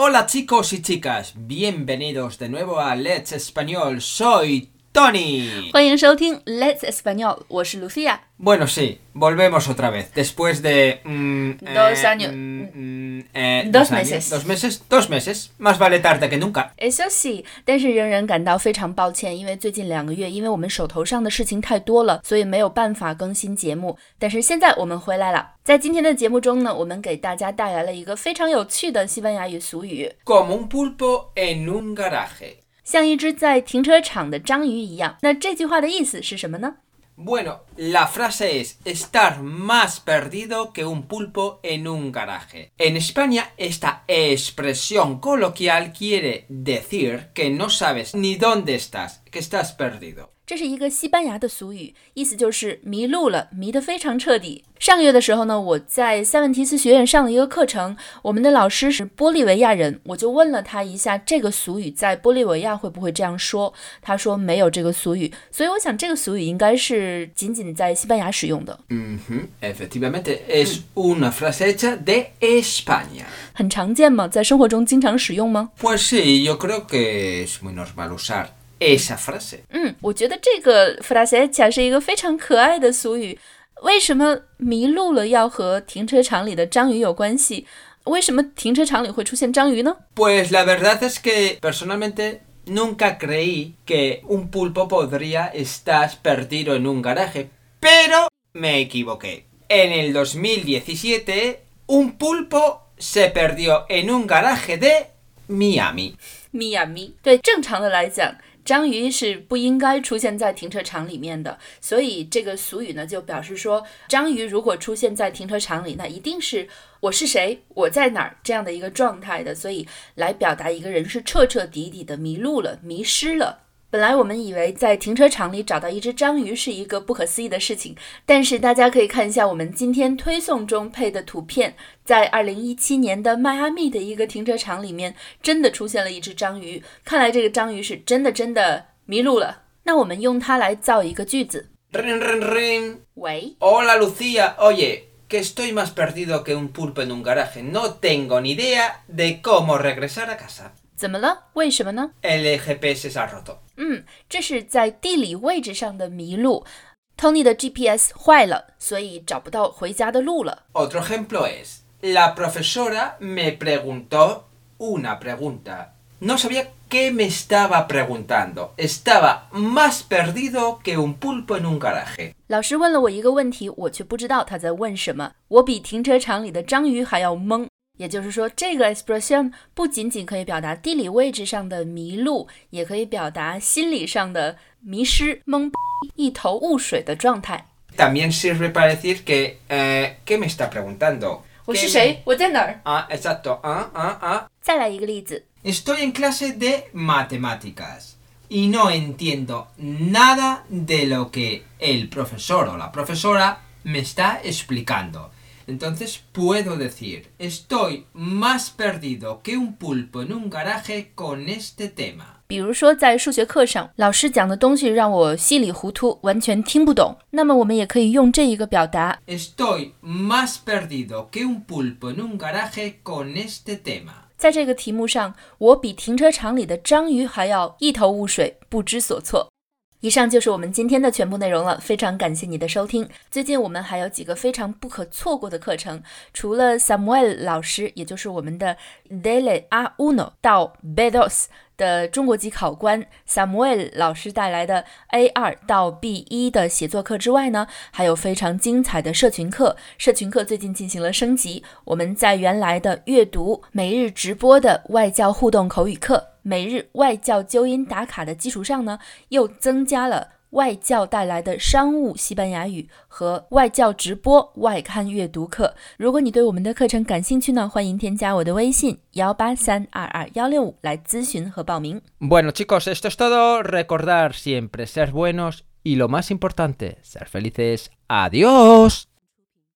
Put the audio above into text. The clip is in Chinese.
Hola chicos y chicas, bienvenidos de nuevo a Let's Español. Soy Tony. 欢迎收听 Let's Español，我是 Lucia。 Bueno, sí, volvemos otra vez. Después de... mm, Dos años. mm, mm, eh, Dos años, meses. Dos meses. Dos meses. Más vale tarde que nunca. 哎，消息，但是仍然感到非常抱歉，因为最近两个月，因为我们手头上的事情太多了，所以没有办法更新节目。但是现在我们回来了，在今天的节目中呢，我们给大家带来了一个非常有趣的西班牙语俗语， Como un pulpo en un garaje. 像一只在停车场的章鱼一样。那这句话的意思是什么呢？ Bueno, la frase es estar más perdido que un pulpo en un garaje. En España, esta expresión coloquial quiere decir que no sabes ni dónde estás, que estás perdido. 这是一个西班牙的俗语，意思就是迷路了，迷得非常彻底。上个月的时候呢，我在塞万提斯学院上了一个课程，我们的老师是玻利维亚人，我就问了他一下这个俗语在玻利维亚会不会这样说，他说没有这个俗语，所以我想这个俗语应该是仅仅在西班牙使用的，Ujú, Efectivamente, es una frase hecha de España. 很常见吗？在生活中经常使用吗？Pues sí, yo creo que es muy normal usar esa frase. 嗯，我觉得这个 frase hecha 是一个非常可爱的俗语。为什么迷路了要和停车场里的章鱼有关系？为什么停车场里会出现章鱼呢？ Pues la verdad es que personalmente nunca creí que un pulpo podría estar perdido en un garaje, pero me equivoqué. En el 2017, un pulpo se perdió en un garaje de Miami. 咪呀咪，对，正常的来讲， 章鱼是不应该出现在停车场里面的，所以这个俗语呢就表示说，章鱼如果出现在停车场里，那一定是我是谁，我在哪儿这样的一个状态的，所以来表达一个人是彻彻底底的迷路了、迷失了。本来我们以为在停车场里找到一只章鱼是一个不可思议的事情，但是大家可以看一下我们今天推送中配的图片，在二零一七年的迈阿密的一个停车场里面，真的出现了一只章鱼。看来这个章鱼是真的真的迷路了。那我们用它来造一个句子。喂，Hola Lucía，oye，que estoy más perdido que un pulpo en un garaje. No tengo ni idea de cómo regresar a casa。怎么了？为什么呢？El GPS se ha roto。嗯，这是在地理位置上的迷路。Tony 的 GPS 坏了，所以找不到回家的路了。Otro ejemplo es, la profesora me preguntó una pregunta. No sabía qué me estaba preguntando. Estaba más perdido que un pulpo en un garaje. 老师问了我一个问题，我却不知道他在问什么。我比停车场里的章鱼还要懵。也就是说，这个 expression 不仅仅可以表达地理位置上的迷路，也可以表达心理上的迷失、懵逼、一头雾水的状态。También sirve para decir que... eh, ¿Qué me está preguntando? 我 ¿Qué 是谁？我在哪儿？Ah, exacto. Ah, ah, ah. 再来一个例子。Estoy en clase de matemáticas y no entiendo nada de lo que el profesor o la profesora me está explicando. Entonces puedo decir, estoy más perdido que un pulpo en un garaje con este tema. 比如说，在数学课上，老师讲的东西让我稀里糊涂，完全听不懂。那么，我们也可以用这一个表达。Estoy más perdido que un pulpo en un garaje con este tema. 在这个题目上，我比停车场里的章鱼还要一头雾水，不知所措。以上就是我们今天的全部内容了，非常感谢你的收听。最近我们还有几个非常不可错过的课程，除了 Samuel 老师，也就是我们的 Dele A Uno 到 Bedos 的中国籍考官 Samuel 老师带来的 A 二到 B 一的写作课之外呢，还有非常精彩的社群课。社群课最近进行了升级，我们在原来的阅读、每日直播的外教互动口语课、每日外教纠音打卡的基础上呢，又增加了外教带来的商务西班牙语和外教直播外刊阅读课。如果你对我们的课程感兴趣呢，欢迎添加我的微信幺八三二二幺六五来咨询和报名。Bueno chicos, esto es todo. Recordar siempre ser buenos y lo más importante, ser felices. Adiós.